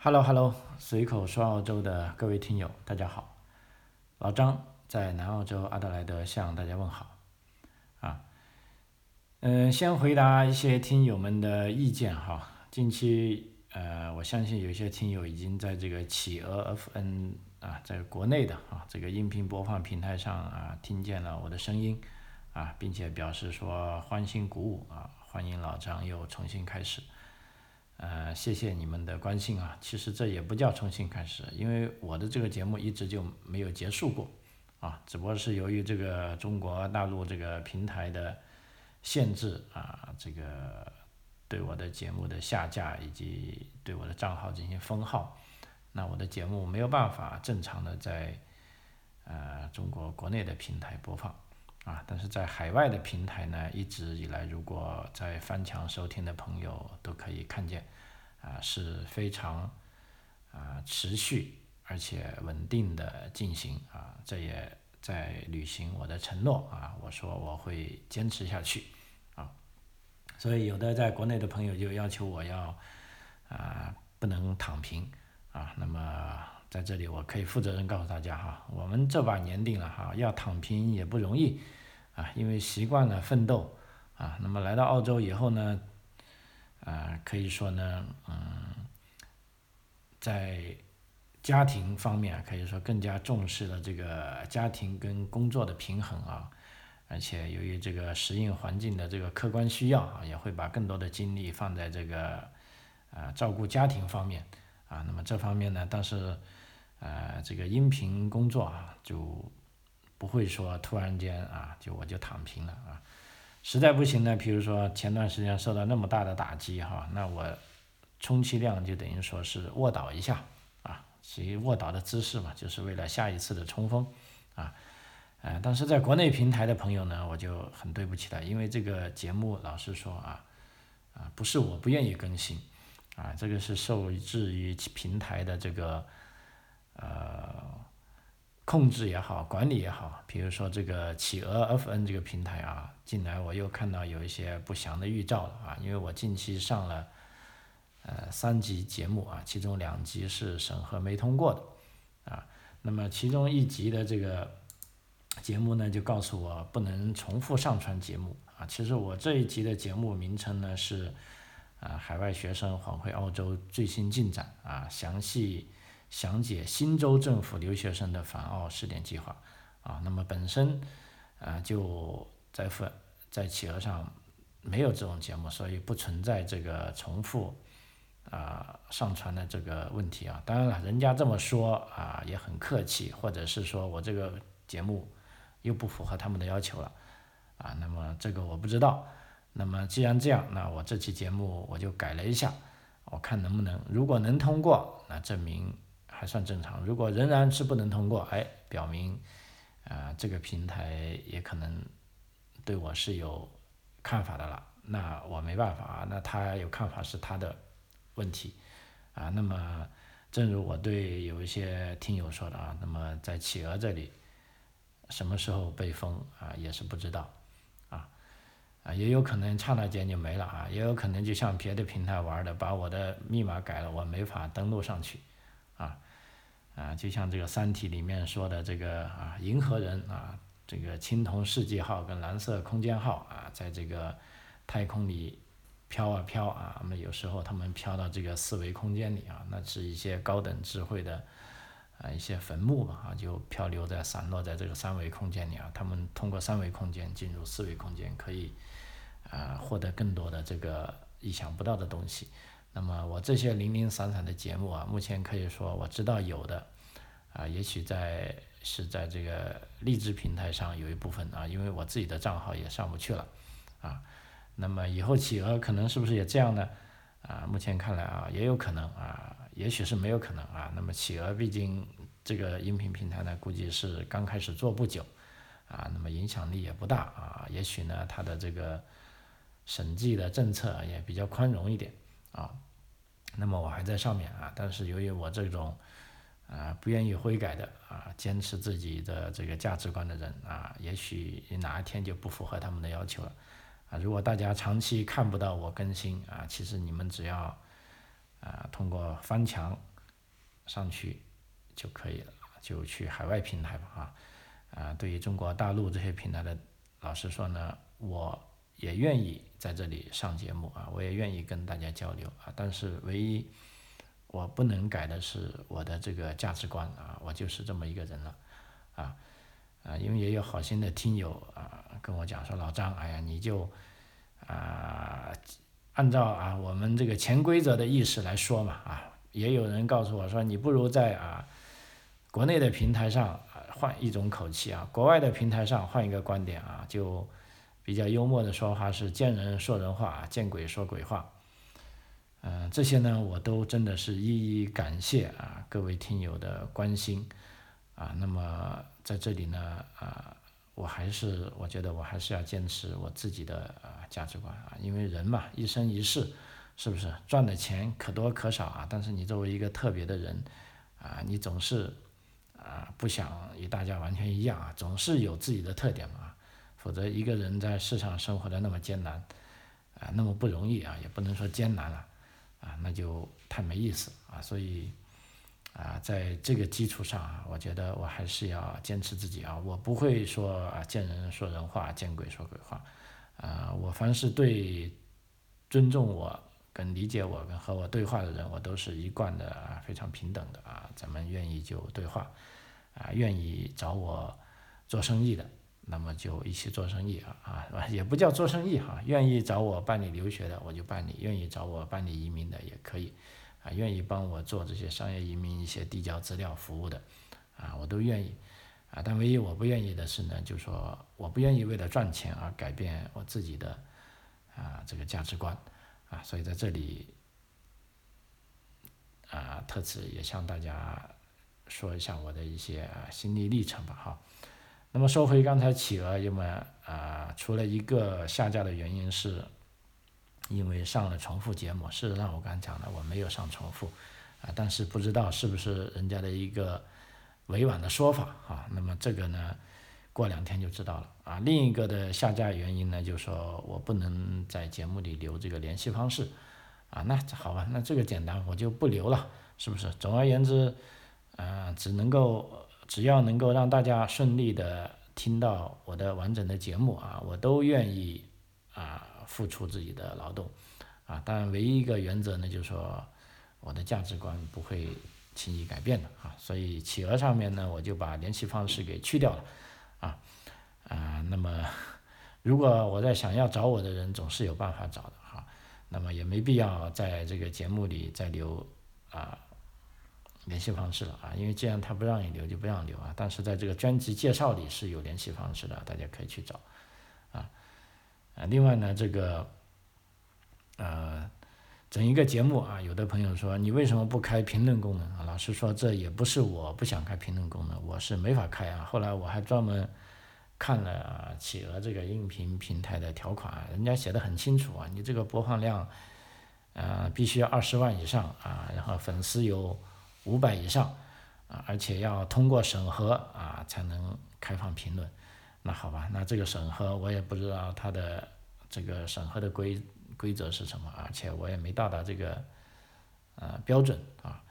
Hello Hello，随口说澳洲的各位听友，大家好，老张在南澳洲阿德莱德向大家问好，啊，嗯，先回答一些听友们的意见哈。近期呃，我相信有些听友已经在这个企鹅 FN 啊，在国内的啊这个音频播放平台上啊听见了我的声音啊，并且表示说欢欣鼓舞啊，欢迎老张又重新开始。呃，谢谢你们的关心啊！其实这也不叫重新开始，因为我的这个节目一直就没有结束过，啊，只不过是由于这个中国大陆这个平台的限制啊，这个对我的节目的下架以及对我的账号进行封号，那我的节目没有办法正常的在呃中国国内的平台播放。啊，但是在海外的平台呢，一直以来，如果在翻墙收听的朋友都可以看见，啊，是非常啊持续而且稳定的进行啊，这也在履行我的承诺啊，我说我会坚持下去啊，所以有的在国内的朋友就要求我要啊不能躺平啊，那么在这里我可以负责任告诉大家哈，我们这把年定了哈，要躺平也不容易。啊，因为习惯了奋斗，啊，那么来到澳洲以后呢，啊，可以说呢，嗯，在家庭方面可以说更加重视了这个家庭跟工作的平衡啊，而且由于这个适应环境的这个客观需要啊，也会把更多的精力放在这个啊照顾家庭方面啊，那么这方面呢，但是呃这个音频工作啊就。不会说突然间啊，就我就躺平了啊，实在不行呢，比如说前段时间受到那么大的打击哈，那我充其量就等于说是卧倒一下啊，其卧倒的姿势嘛，就是为了下一次的冲锋啊，呃，但是在国内平台的朋友呢，我就很对不起了，因为这个节目老实说啊，啊不是我不愿意更新啊，这个是受制于平台的这个呃。控制也好，管理也好，比如说这个企鹅 FN 这个平台啊，近来我又看到有一些不祥的预兆了啊，因为我近期上了呃三集节目啊，其中两集是审核没通过的啊，那么其中一集的这个节目呢，就告诉我不能重复上传节目啊，其实我这一集的节目名称呢是啊海外学生返回澳洲最新进展啊，详细。详解新州政府留学生的返澳试点计划，啊，那么本身，啊就在粉在企鹅上没有这种节目，所以不存在这个重复，啊上传的这个问题啊。当然了，人家这么说啊也很客气，或者是说我这个节目又不符合他们的要求了，啊，那么这个我不知道。那么既然这样，那我这期节目我就改了一下，我看能不能，如果能通过，那证明。还算正常，如果仍然是不能通过，哎，表明，啊，这个平台也可能对我是有看法的了，那我没办法啊，那他有看法是他的问题，啊，那么正如我对有一些听友说的啊，那么在企鹅这里，什么时候被封啊，也是不知道，啊，啊，也有可能刹那间就没了啊，也有可能就像别的平台玩的，把我的密码改了，我没法登录上去，啊。啊，就像这个《三体》里面说的这个啊，银河人啊，这个青铜世纪号跟蓝色空间号啊，在这个太空里飘啊飘啊，那么有时候他们飘到这个四维空间里啊，那是一些高等智慧的啊一些坟墓嘛啊，就漂流在散落在这个三维空间里啊，他们通过三维空间进入四维空间，可以啊获得更多的这个意想不到的东西。那么我这些零零散散的节目啊，目前可以说我知道有的，啊，也许在是在这个励志平台上有一部分啊，因为我自己的账号也上不去了，啊，那么以后企鹅可能是不是也这样呢？啊，目前看来啊，也有可能啊，也许是没有可能啊。那么企鹅毕竟这个音频平台呢，估计是刚开始做不久，啊，那么影响力也不大啊，也许呢，它的这个审计的政策也比较宽容一点。啊，那么我还在上面啊，但是由于我这种啊不愿意悔改的啊，坚持自己的这个价值观的人啊，也许哪一天就不符合他们的要求了啊。如果大家长期看不到我更新啊，其实你们只要啊通过翻墙上去就可以了，就去海外平台吧啊。啊，对于中国大陆这些平台的，老实说呢，我也愿意在这里上节目啊，我也愿意跟大家交流啊，但是唯一我不能改的是我的这个价值观啊，我就是这么一个人了啊啊，因为也有好心的听友啊跟我讲说，老张，哎呀，你就啊按照啊我们这个潜规则的意识来说嘛啊，也有人告诉我说，你不如在啊国内的平台上。换一种口气啊，国外的平台上换一个观点啊，就比较幽默的说话是见人说人话，见鬼说鬼话。嗯，这些呢我都真的是一一感谢啊各位听友的关心啊。那么在这里呢啊，我还是我觉得我还是要坚持我自己的啊价值观啊，因为人嘛一生一世，是不是赚的钱可多可少啊？但是你作为一个特别的人啊，你总是。啊，不想与大家完全一样啊，总是有自己的特点嘛，否则一个人在世上生活的那么艰难，啊，那么不容易啊，也不能说艰难了，啊那就太没意思啊，所以，啊，在这个基础上啊，我觉得我还是要坚持自己啊，我不会说啊见人说人话，见鬼说鬼话，啊，我凡是对尊重我。跟理解我跟和我对话的人，我都是一贯的啊，非常平等的啊，咱们愿意就对话，啊，愿意找我做生意的，那么就一起做生意啊啊，也不叫做生意哈，愿意找我办理留学的我就办理，愿意找我办理移民的也可以，啊，愿意帮我做这些商业移民一些递交资料服务的，啊，我都愿意，啊，但唯一我不愿意的是呢，就说我不愿意为了赚钱而改变我自己的啊这个价值观。啊，所以在这里，啊，特此也向大家说一下我的一些心历历程吧，哈。那么说回刚才企鹅，那么啊，除了一个下架的原因是，因为上了重复节目，事实上我刚讲的我没有上重复，啊，但是不知道是不是人家的一个委婉的说法，哈。那么这个呢？过两天就知道了啊。另一个的下架原因呢，就是说我不能在节目里留这个联系方式啊。那好吧，那这个简单，我就不留了，是不是？总而言之，啊，只能够只要能够让大家顺利的听到我的完整的节目啊，我都愿意啊付出自己的劳动啊。当然，唯一一个原则呢，就是说我的价值观不会轻易改变的啊。所以企鹅上面呢，我就把联系方式给去掉了。啊，啊，那么如果我在想要找我的人，总是有办法找的哈。那么也没必要在这个节目里再留啊联系方式了啊，因为既然他不让你留，就不让留啊。但是在这个专辑介绍里是有联系方式的，大家可以去找啊。啊，另外呢，这个呃，整一个节目啊，有的朋友说你为什么不开评论功能啊？老实说，这也不是我不想开评论功能，我是没法开啊。后来我还专门。看了企鹅这个音频平台的条款，人家写的很清楚啊，你这个播放量，呃，必须要二十万以上啊，然后粉丝有五百以上啊，而且要通过审核啊才能开放评论。那好吧，那这个审核我也不知道它的这个审核的规规则是什么，而且我也没到达这个呃标准啊。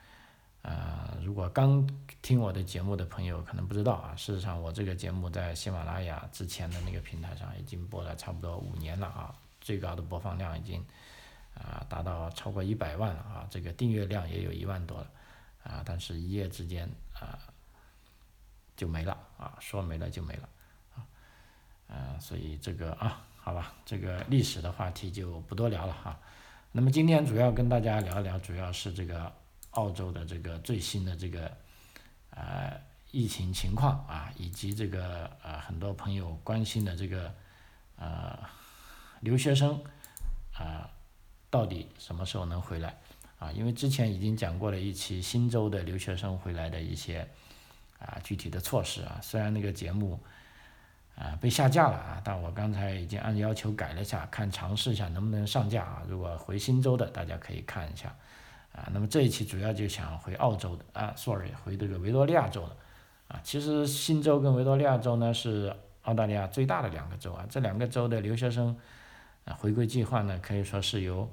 呃，如果刚听我的节目的朋友可能不知道啊，事实上我这个节目在喜马拉雅之前的那个平台上已经播了差不多五年了啊，最高的播放量已经啊达到超过一百万了啊，这个订阅量也有一万多了啊，但是一夜之间啊就没了啊，说没了就没了啊，呃，所以这个啊，好吧，这个历史的话题就不多聊了哈。那么今天主要跟大家聊一聊，主要是这个。澳洲的这个最新的这个呃疫情情况啊，以及这个呃很多朋友关心的这个呃留学生啊到底什么时候能回来啊？因为之前已经讲过了一期新州的留学生回来的一些啊具体的措施啊，虽然那个节目啊被下架了啊，但我刚才已经按要求改了一下，看尝试一下能不能上架啊。如果回新州的，大家可以看一下。啊，那么这一期主要就想回澳洲的啊，sorry，回这个维多利亚州的，啊，其实新州跟维多利亚州呢是澳大利亚最大的两个州啊，这两个州的留学生啊回归计划呢可以说是有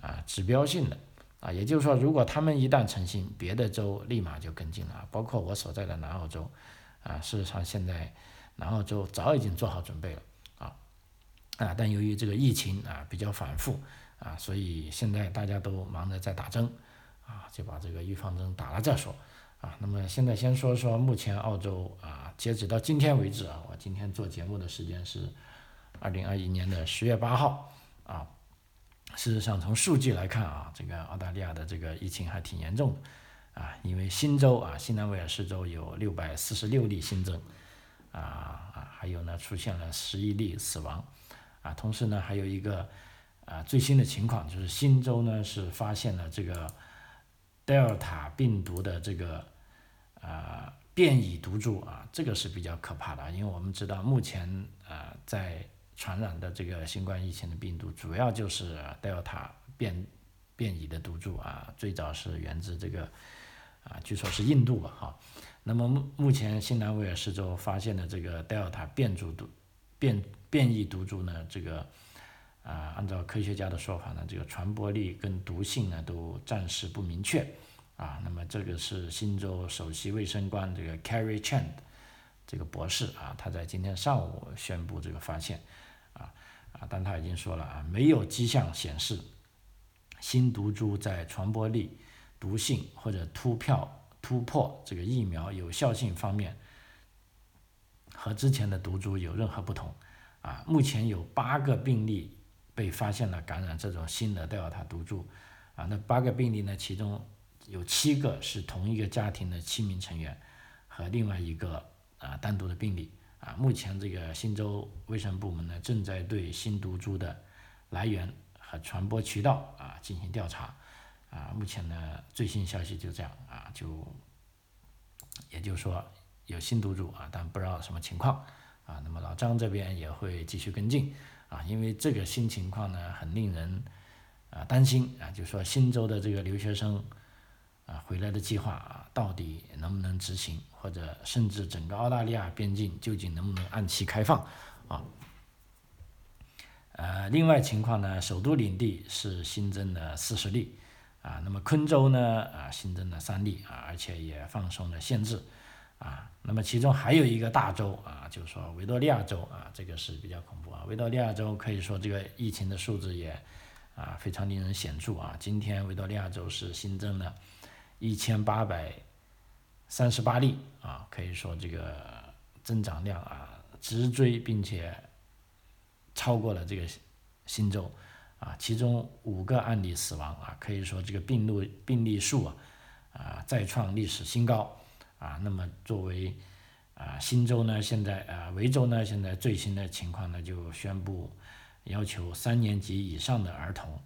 啊指标性的啊，也就是说，如果他们一旦成型，别的州立马就跟进了，包括我所在的南澳洲，啊，事实上现在南澳洲早已经做好准备了，啊，啊，但由于这个疫情啊比较反复，啊，所以现在大家都忙着在打针，啊，就把这个预防针打了再说，啊，那么现在先说说目前澳洲啊，截止到今天为止啊，我今天做节目的时间是二零二一年的十月八号，啊。事实上，从数据来看啊，这个澳大利亚的这个疫情还挺严重的啊，因为新州啊，新南威尔士州有六百四十六例新增啊啊，还有呢出现了十一例死亡啊，同时呢还有一个啊最新的情况就是新州呢是发现了这个德尔塔病毒的这个啊变异毒株啊，这个是比较可怕的，因为我们知道目前啊在传染的这个新冠疫情的病毒，主要就是德尔塔变变异的毒株啊，最早是源自这个啊，据说是印度吧，哈。那么目目前新南威尔士州发现的这个德尔塔变株毒变变异毒株呢，这个啊，按照科学家的说法呢，这个传播力跟毒性呢都暂时不明确啊。那么这个是新州首席卫生官这个 Carrie Chand 这个博士啊，他在今天上午宣布这个发现。啊啊，但他已经说了啊，没有迹象显示新毒株在传播力、毒性或者突票突破这个疫苗有效性方面和之前的毒株有任何不同。啊，目前有八个病例被发现了感染这种新的德尔塔毒株。啊，那八个病例呢，其中有七个是同一个家庭的七名成员和另外一个啊单独的病例。啊，目前这个新州卫生部门呢，正在对新毒株的来源和传播渠道啊进行调查。啊，目前呢最新消息就这样啊，就也就是说有新毒株啊，但不知道什么情况啊。那么老张这边也会继续跟进啊，因为这个新情况呢很令人啊担心啊，就说新州的这个留学生。啊，回来的计划啊，到底能不能执行，或者甚至整个澳大利亚边境究竟能不能按期开放啊？呃，另外情况呢，首都领地是新增了四十例啊，那么昆州呢啊新增了三例啊，而且也放松了限制啊，那么其中还有一个大州啊，就是说维多利亚州啊，这个是比较恐怖啊，维多利亚州可以说这个疫情的数字也啊非常令人显著啊，今天维多利亚州是新增了。一千八百三十八例啊，可以说这个增长量啊直追，并且超过了这个新州啊，其中五个案例死亡啊，可以说这个病例病例数啊啊再创历史新高啊。那么作为啊新州呢，现在啊维州呢，现在最新的情况呢，就宣布要求三年级以上的儿童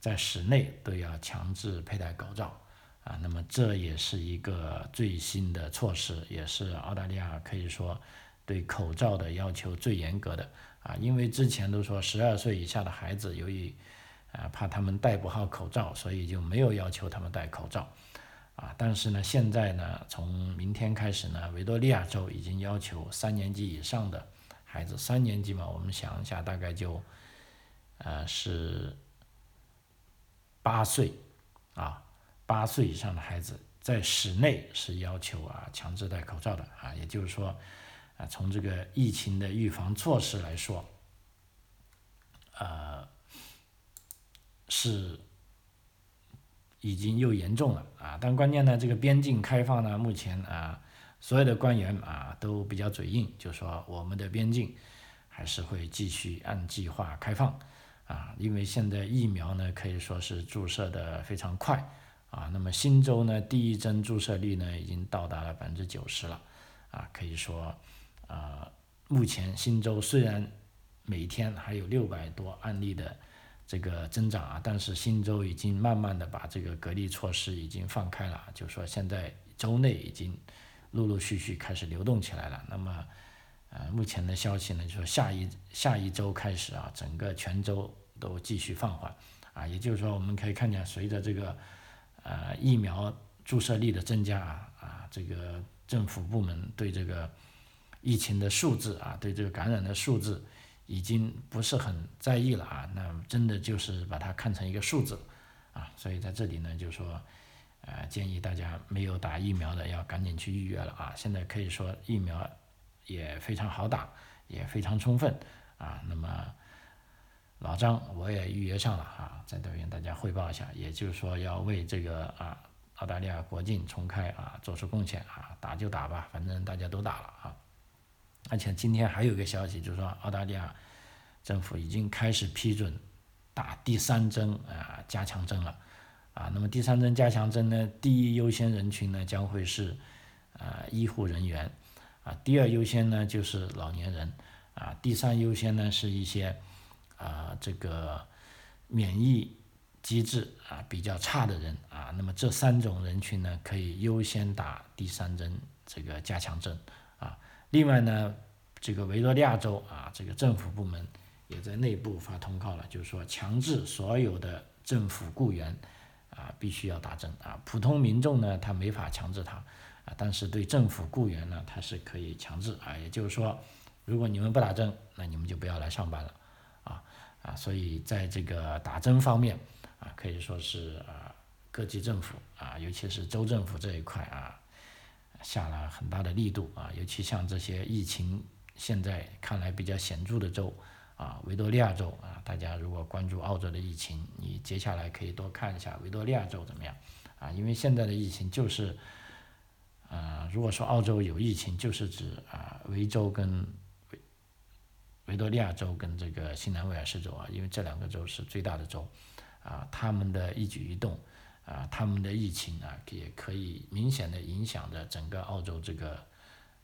在室内都要强制佩戴口罩。啊，那么这也是一个最新的措施，也是澳大利亚可以说对口罩的要求最严格的啊。因为之前都说十二岁以下的孩子，由于啊怕他们戴不好口罩，所以就没有要求他们戴口罩啊。但是呢，现在呢，从明天开始呢，维多利亚州已经要求三年级以上的孩子，三年级嘛，我们想一下，大概就呃是八岁啊。八岁以上的孩子在室内是要求啊强制戴口罩的啊，也就是说，啊从这个疫情的预防措施来说，呃是已经又严重了啊。但关键呢，这个边境开放呢，目前啊所有的官员啊都比较嘴硬，就说我们的边境还是会继续按计划开放啊，因为现在疫苗呢可以说是注射的非常快。啊，那么新州呢，第一针注射率呢已经到达了百分之九十了，啊，可以说，呃，目前新州虽然每天还有六百多案例的这个增长啊，但是新州已经慢慢的把这个隔离措施已经放开了，就说现在州内已经陆陆续续开始流动起来了。那么，呃，目前的消息呢，就说下一下一周开始啊，整个全州都继续放缓，啊，也就是说我们可以看见随着这个。呃，疫苗注射率的增加啊，这个政府部门对这个疫情的数字啊，对这个感染的数字已经不是很在意了啊，那真的就是把它看成一个数字啊，所以在这里呢，就说，呃，建议大家没有打疫苗的要赶紧去预约了啊。现在可以说疫苗也非常好打，也非常充分啊。那么老张我也预约上了啊，在这边大家汇报一下，也就是说要为这个啊澳大利亚国境重开啊做出贡献啊，打就打吧，反正大家都打了啊。而且今天还有一个消息，就是说澳大利亚政府已经开始批准打第三针啊加强针了啊。那么第三针加强针呢，第一优先人群呢将会是啊医护人员啊，第二优先呢就是老年人啊，第三优先呢是一些啊这个免疫机制啊比较差的人啊。那么这三种人群呢可以优先打第三针这个加强针啊。另外呢，这个维多利亚州啊，这个政府部门也在内部发通告了，就是说强制所有的政府雇员啊必须要打针啊，普通民众呢他没法强制他啊，但是对政府雇员呢他是可以强制啊，也就是说，如果你们不打针，那你们就不要来上班了啊，所以在这个打针方面啊，可以说是啊各级政府啊，尤其是州政府这一块啊。下了很大的力度啊，尤其像这些疫情现在看来比较显著的州啊，维多利亚州啊，大家如果关注澳洲的疫情，你接下来可以多看一下维多利亚州怎么样啊？因为现在的疫情就是，呃，如果说澳洲有疫情，就是指啊维州跟维多利亚州跟这个新南威尔士州啊，因为这两个州是最大的州啊，他们的一举一动。啊，他们的疫情啊，也可以明显的影响着整个澳洲这个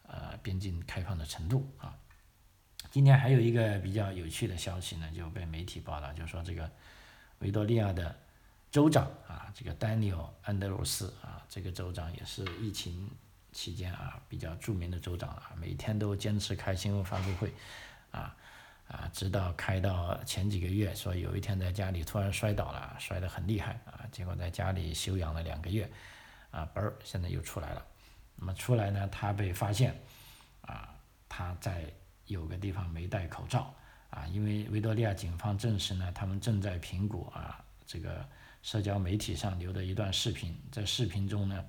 呃边境开放的程度啊。今天还有一个比较有趣的消息呢，就被媒体报道，就是说这个维多利亚的州长啊，这个丹尼尔安德鲁斯啊，这个州长也是疫情期间啊比较著名的州长啊，每天都坚持开新闻发布会啊。啊，直到开到前几个月，说有一天在家里突然摔倒了，摔得很厉害啊，结果在家里休养了两个月，啊，嘣儿，现在又出来了。那么出来呢，他被发现，啊，他在有个地方没戴口罩，啊，因为维多利亚警方证实呢，他们正在评估啊，这个社交媒体上留的一段视频，在视频中呢，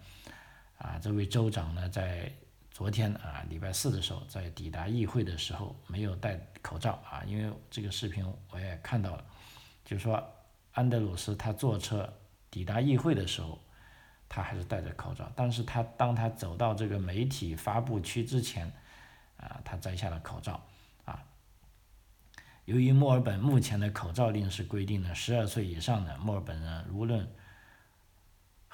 啊，这位州长呢在。昨天啊，礼拜四的时候，在抵达议会的时候没有戴口罩啊，因为这个视频我也看到了，就是说安德鲁斯他坐车抵达议会的时候，他还是戴着口罩，但是他当他走到这个媒体发布区之前，啊，他摘下了口罩啊。由于墨尔本目前的口罩令是规定了，十二岁以上的墨尔本人无论。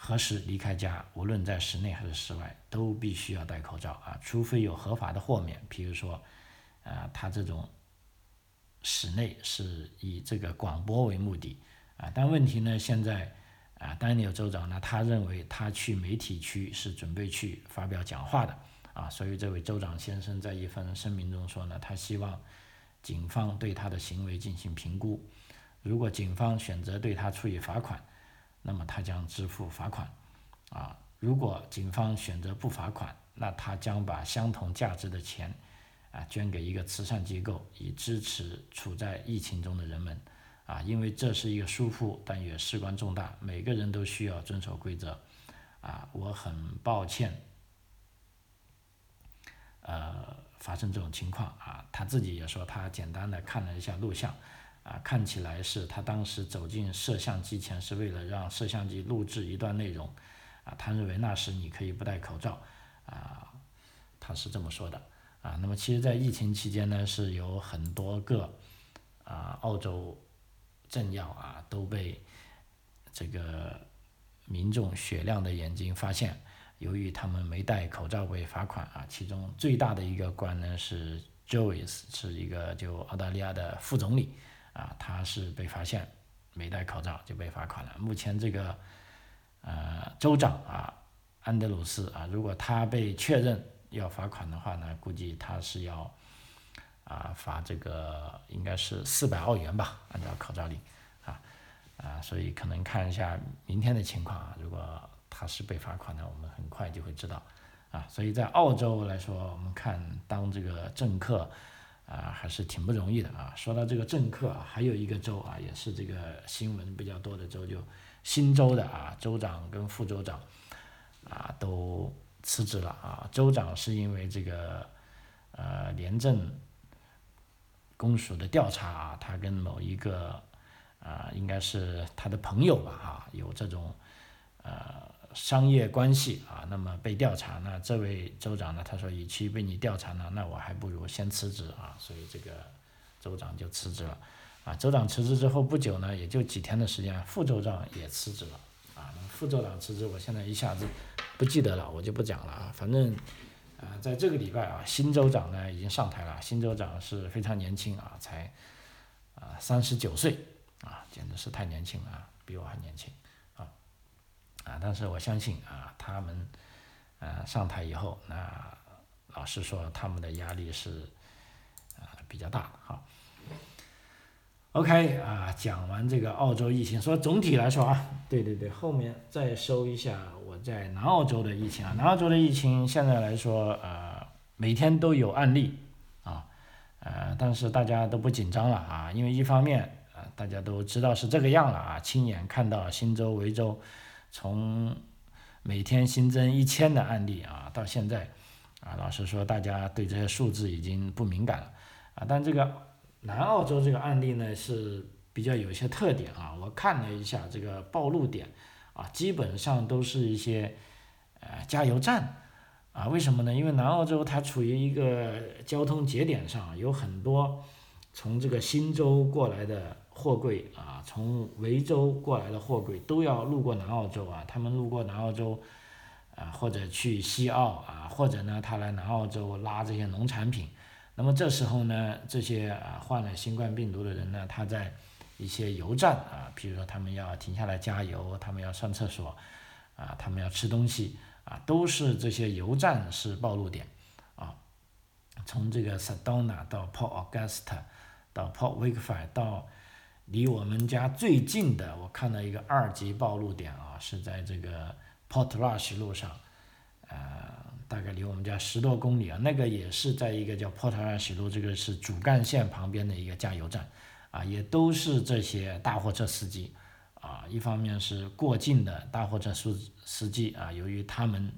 何时离开家，无论在室内还是室外，都必须要戴口罩啊，除非有合法的豁免，比如说，啊，他这种室内是以这个广播为目的啊，但问题呢，现在啊，丹尼尔州长呢，他认为他去媒体区是准备去发表讲话的啊，所以这位州长先生在一份声明中说呢，他希望警方对他的行为进行评估，如果警方选择对他处以罚款。那么他将支付罚款，啊，如果警方选择不罚款，那他将把相同价值的钱，啊，捐给一个慈善机构，以支持处在疫情中的人们，啊，因为这是一个疏忽，但也事关重大，每个人都需要遵守规则，啊，我很抱歉，呃，发生这种情况，啊，他自己也说他简单的看了一下录像。啊，看起来是他当时走进摄像机前是为了让摄像机录制一段内容，啊，他认为那时你可以不戴口罩，啊，他是这么说的，啊，那么其实，在疫情期间呢，是有很多个啊澳洲政要啊都被这个民众雪亮的眼睛发现，由于他们没戴口罩被罚款啊，其中最大的一个官呢是 Joyce，是一个就澳大利亚的副总理。啊，他是被发现没戴口罩就被罚款了。目前这个呃州长啊安德鲁斯啊，如果他被确认要罚款的话呢，估计他是要啊罚这个应该是四百澳元吧，按照口罩令啊啊，所以可能看一下明天的情况啊，如果他是被罚款的，我们很快就会知道啊。所以在澳洲来说，我们看当这个政客。啊，还是挺不容易的啊。说到这个政客，还有一个州啊，也是这个新闻比较多的州，就新州的啊州长跟副州长啊都辞职了啊。州长是因为这个呃廉政公署的调查啊，他跟某一个啊应该是他的朋友吧啊有这种呃商业关系啊，那么被调查那这位州长呢，他说与其被你调查呢，那我还不如先辞职啊，所以这个州长就辞职了。啊，州长辞职之后不久呢，也就几天的时间，副州长也辞职了。啊，副州长辞职，我现在一下子不记得了，我就不讲了啊。反正，啊，在这个礼拜啊，新州长呢已经上台了。新州长是非常年轻啊，才啊三十九岁啊，简直是太年轻了啊，比我还年轻啊！但是我相信啊，他们呃上台以后，那老实说，他们的压力是啊比较大的哈。OK 啊，讲完这个澳洲疫情，说总体来说啊，对对对，后面再收一下我在南澳洲的疫情啊，南澳洲的疫情现在来说，呃，每天都有案例啊，呃，但是大家都不紧张了啊，因为一方面啊，大家都知道是这个样了啊，亲眼看到新州、维州从每天新增一千的案例啊，到现在啊，老实说，大家对这些数字已经不敏感了啊，但这个。南澳洲这个案例呢是比较有一些特点啊，我看了一下这个暴露点啊，基本上都是一些呃加油站啊，为什么呢？因为南澳洲它处于一个交通节点上，有很多从这个新州过来的货柜啊，从维州过来的货柜都要路过南澳洲啊，他们路过南澳洲啊，或者去西澳啊，或者呢他来南澳洲拉这些农产品。那么这时候呢，这些啊患了新冠病毒的人呢，他在一些油站啊，比如说他们要停下来加油，他们要上厕所，啊，他们要吃东西，啊，都是这些油站是暴露点，啊，从这个 Sedona 到 Port Augusta，到 Port Wakefield，到离我们家最近的，我看到一个二级暴露点啊，是在这个 Port Rush 路上，呃。大概离我们家十多公里啊，那个也是在一个叫 Portrush 路，这个是主干线旁边的一个加油站，啊，也都是这些大货车司机，啊，一方面是过境的大货车司司机啊，由于他们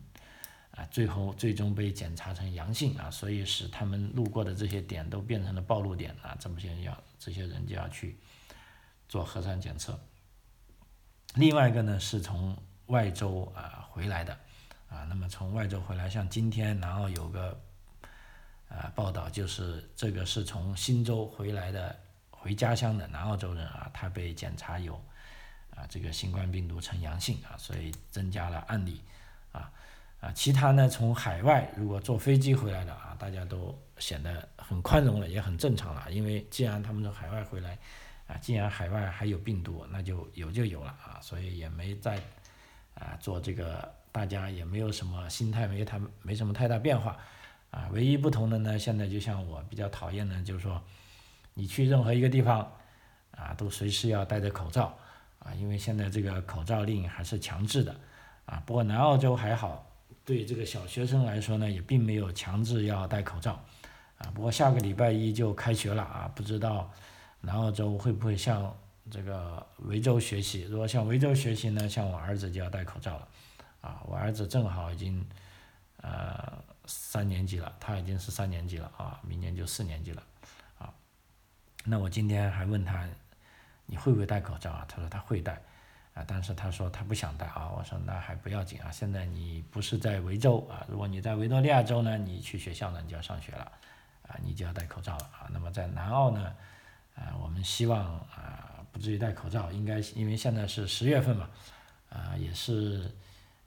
啊最后最终被检查成阳性啊，所以使他们路过的这些点都变成了暴露点啊，这么些要这些人就要去做核酸检测。另外一个呢是从外州啊回来的。啊，那么从外州回来，像今天南澳有个，啊，报道就是这个是从新州回来的回家乡的南澳洲人啊，他被检查有啊这个新冠病毒呈阳性啊，所以增加了案例啊啊，其他呢从海外如果坐飞机回来的啊，大家都显得很宽容了，也很正常了，因为既然他们从海外回来啊，既然海外还有病毒，那就有就有了啊，所以也没再啊做这个。大家也没有什么心态，没太没什么太大变化，啊，唯一不同的呢，现在就像我比较讨厌的，就是说，你去任何一个地方，啊，都随时要戴着口罩，啊，因为现在这个口罩令还是强制的，啊，不过南澳洲还好，对这个小学生来说呢，也并没有强制要戴口罩，啊，不过下个礼拜一就开学了啊，不知道南澳洲会不会向这个维州学习，如果向维州学习呢，像我儿子就要戴口罩了。啊，我儿子正好已经，呃，三年级了，他已经是三年级了啊，明年就四年级了，啊，那我今天还问他，你会不会戴口罩啊？他说他会戴，啊，但是他说他不想戴啊。我说那还不要紧啊，现在你不是在维州啊，如果你在维多利亚州呢，你去学校呢，你就要上学了，啊，你就要戴口罩了啊。那么在南澳呢，啊，我们希望啊，不至于戴口罩，应该因为现在是十月份嘛，啊，也是。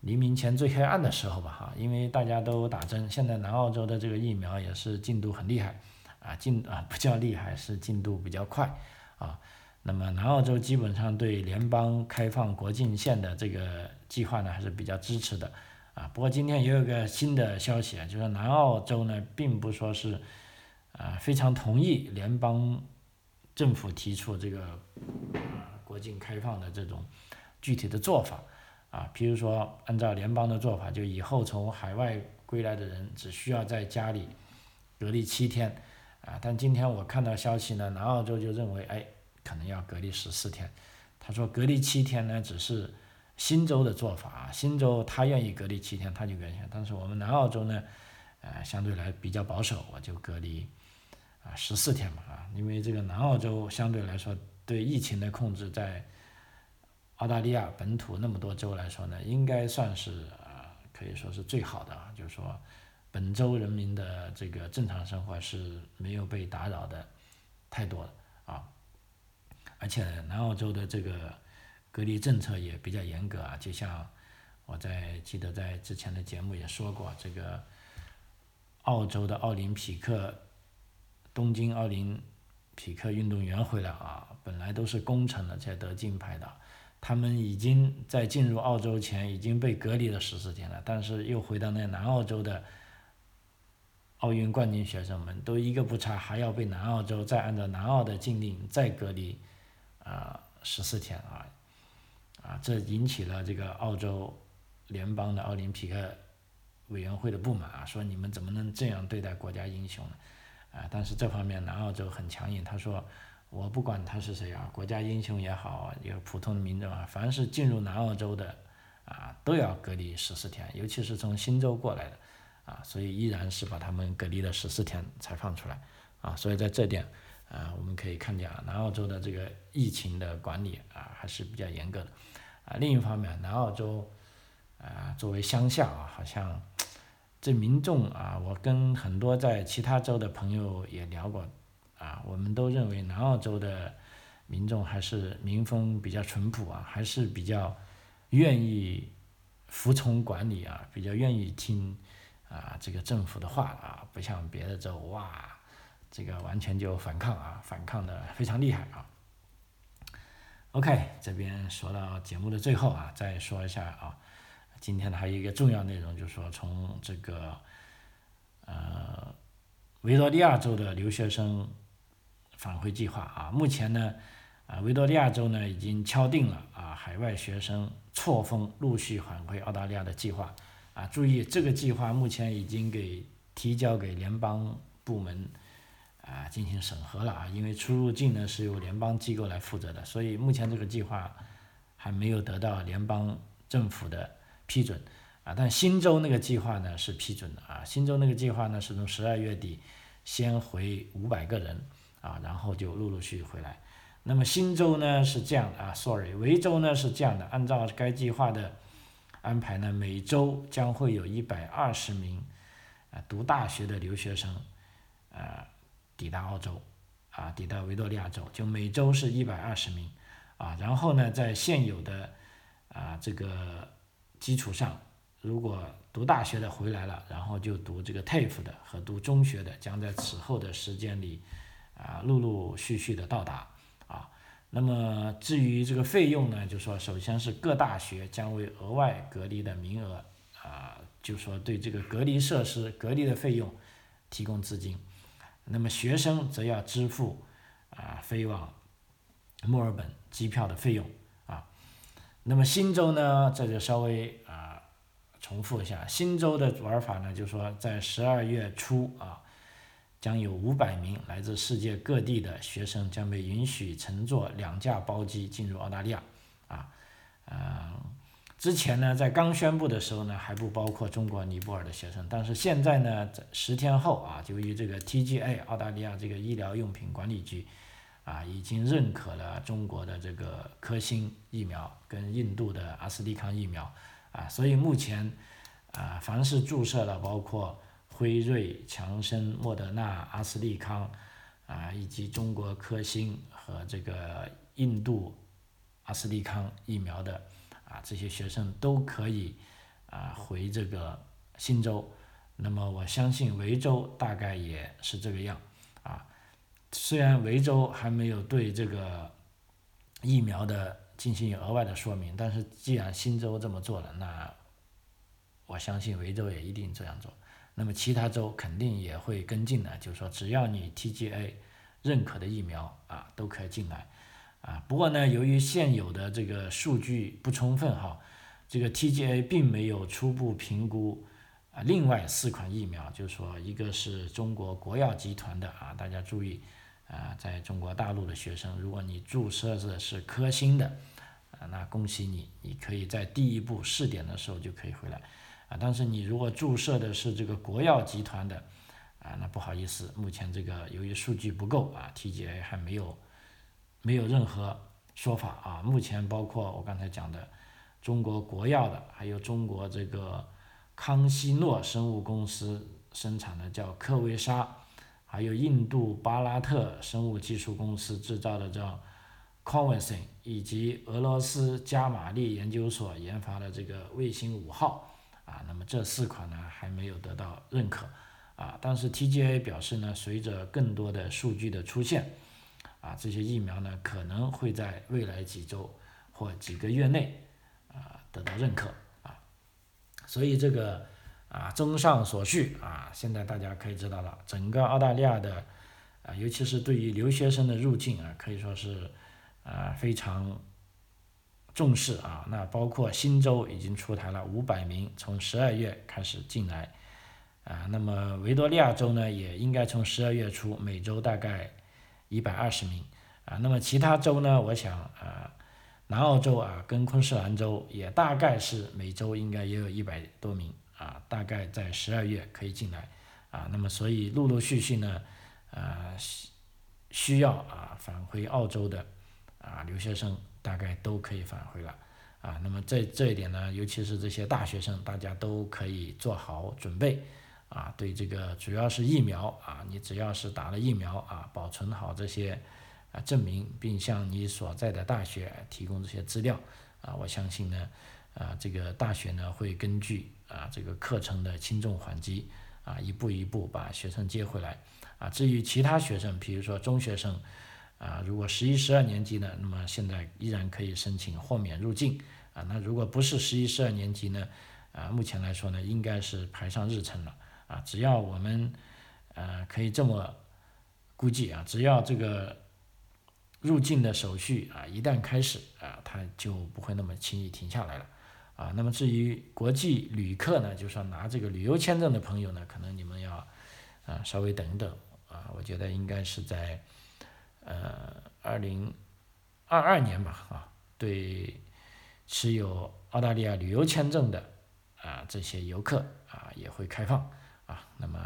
黎明前最黑暗的时候吧，哈，因为大家都打针，现在南澳洲的这个疫苗也是进度很厉害，啊，进啊不叫厉害，是进度比较快，啊，那么南澳洲基本上对联邦开放国境线的这个计划呢还是比较支持的，啊，不过今天也有个新的消息啊，就是南澳洲呢并不说是，啊非常同意联邦政府提出这个啊国境开放的这种具体的做法。啊，比如说按照联邦的做法，就以后从海外归来的人只需要在家里隔离七天，啊，但今天我看到消息呢，南澳洲就认为，哎，可能要隔离十四天，他说隔离七天呢，只是新州的做法，新州他愿意隔离七天他就隔离，但是我们南澳洲呢，呃，相对来比较保守，我就隔离啊十四天嘛啊，因为这个南澳洲相对来说对疫情的控制在澳大利亚本土那么多州来说呢，应该算是啊可以说是最好的啊，就是说本州人民的这个正常生活是没有被打扰的太多了啊。而且南澳洲的这个隔离政策也比较严格啊，就像我在记得在之前的节目也说过，这个澳洲的奥林匹克东京奥林匹克运动员回来啊，本来都是功臣了才得金牌的，他们已经在进入澳洲前已经被隔离了十四天了，但是又回到那南澳洲的奥运冠军学生们都一个不差，还要被南澳洲再按照南澳的禁令再隔离。啊，十四天啊，啊，这引起了这个澳洲联邦的奥林匹克委员会的不满啊，说你们怎么能这样对待国家英雄呢？啊，但是这方面南澳洲很强硬，他说我不管他是谁啊，国家英雄也好，有普通民众啊，凡是进入南澳洲的啊，都要隔离十四天，尤其是从新州过来的啊，所以依然是把他们隔离了十四天才放出来啊，所以在这点。啊，我们可以看见啊，南澳洲的这个疫情的管理啊还是比较严格的，啊，另一方面，南澳洲啊作为乡下啊，好像这民众啊，我跟很多在其他州的朋友也聊过，啊，我们都认为南澳洲的民众还是民风比较淳朴啊，还是比较愿意服从管理啊，比较愿意听啊这个政府的话啊，不像别的州哇。这个完全就反抗啊，反抗的非常厉害啊。OK，这边说到节目的最后啊，再说一下啊，今天的还有一个重要内容，就是说从这个呃维多利亚州的留学生返回计划啊，目前呢啊维多利亚州呢已经敲定了啊海外学生错峰陆续返回澳大利亚的计划啊，注意这个计划目前已经给提交给联邦部门。啊，进行审核了啊，因为出入境呢是由联邦机构来负责的，所以目前这个计划还没有得到联邦政府的批准啊。但新州那个计划呢是批准的啊，新州那个计划呢是从十二月底先回五百个人啊，然后就陆陆续续回来。那么新州呢是这样的啊，sorry，维州呢是这样的，按照该计划的安排呢，每周将会有一百二十名啊读大学的留学生啊。抵达澳洲，啊，抵达维多利亚州，就每周是一百二十名，啊，然后呢，在现有的啊这个基础上，如果读大学的回来了，然后就读这个 TAFE 的和读中学的，将在此后的时间里啊陆陆续续的到达，啊，那么至于这个费用呢，就说首先是各大学将为额外隔离的名额啊，就说对这个隔离设施隔离的费用提供资金。那么学生则要支付啊飞往墨尔本机票的费用。那么新州呢，这就稍微啊重复一下，新州的玩法呢，就是说在十二月初啊，将有五百名来自世界各地的学生将被允许乘坐两架包机进入澳大利亚啊，嗯。之前呢，在刚宣布的时候呢，还不包括中国尼泊尔的学生，但是现在呢，在十天后啊，由于这个 TGA 澳大利亚这个医疗用品管理局啊，已经认可了中国的这个科兴疫苗跟印度的阿斯利康疫苗啊，所以目前啊，凡是注射了包括辉瑞、强生、莫德纳、阿斯利康啊，以及中国科兴和这个印度阿斯利康疫苗的。啊，这些学生都可以啊回这个新州，那么我相信维州大概也是这个样啊。虽然维州还没有对这个疫苗的进行额外的说明，但是既然新州这么做了，那我相信维州也一定这样做。那么其他州肯定也会跟进的，就是说只要你 TGA 认可的疫苗啊，都可以进来。啊，不过呢，由于现有的这个数据不充分哈，这个 TGA 并没有初步评估啊，另外四款疫苗，就是说一个是中国国药集团的啊，大家注意啊，在中国大陆的学生，如果你注射的是科兴的啊，那恭喜你，你可以在第一步试点的时候就可以回来，啊，但是你如果注射的是这个国药集团的，啊，那不好意思，目前这个由于数据不够啊，TGA 还没有没有任何说法啊，目前包括我刚才讲的中国国药的，还有中国这个康希诺生物公司生产的叫科威莎，还有印度巴拉特生物技术公司制造的叫。c o n v e n s i n 以及俄罗斯加马利研究所研发的这个卫星五号啊，那么这四款呢还没有得到认可啊，但是 TGA 表示呢，随着更多的数据的出现啊，这些疫苗呢可能会在未来几周或几个月内啊得到认可啊，所以这个啊，综上所述啊，现在大家可以知道了，整个澳大利亚的啊，尤其是对于留学生的入境啊，可以说是。啊，非常重视啊！那包括新州已经出台了五百名，从十二月开始进来啊。那么维多利亚州呢，也应该从十二月初每周大概一百二十名啊。那么其他州呢，我想啊，南澳洲啊跟昆士兰州也大概是每周应该也有一百多名啊，大概在十二月可以进来啊。那么所以陆陆续续呢，啊需要啊返回澳洲的。啊，留学生大概都可以返回了，啊，那么这这一点呢，尤其是这些大学生，大家都可以做好准备，啊，对这个主要是疫苗啊，你只要是打了疫苗啊，保存好这些啊证明，并向你所在的大学提供这些资料，啊，我相信呢，啊，这个大学呢会根据啊这个课程的轻重缓急，啊，一步一步把学生接回来，啊，至于其他学生，比如说中学生。啊，如果十一、十二年级呢，那么现在依然可以申请豁免入境啊。那如果不是十一、十二年级呢，啊，目前来说呢，应该是排上日程了啊。只要我们呃可以这么估计啊，只要这个入境的手续啊一旦开始啊，它就不会那么轻易停下来了啊。那么至于国际旅客呢，就说拿这个旅游签证的朋友呢，可能你们要啊稍微等等啊。我觉得应该是在。呃，二零二二年吧，啊，对持有澳大利亚旅游签证的啊这些游客啊也会开放啊，那么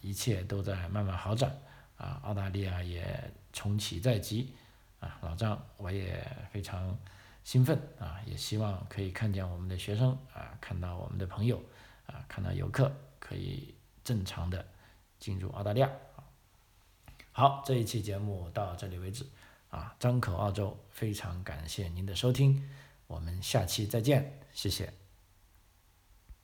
一切都在慢慢好转啊，澳大利亚也重启在即啊，老张我也非常兴奋啊，也希望可以看见我们的学生啊，看到我们的朋友啊，看到游客可以正常的进入澳大利亚。好，这一期节目到这里为止，啊，张口澳洲非常感谢您的收听，我们下期再见，谢谢。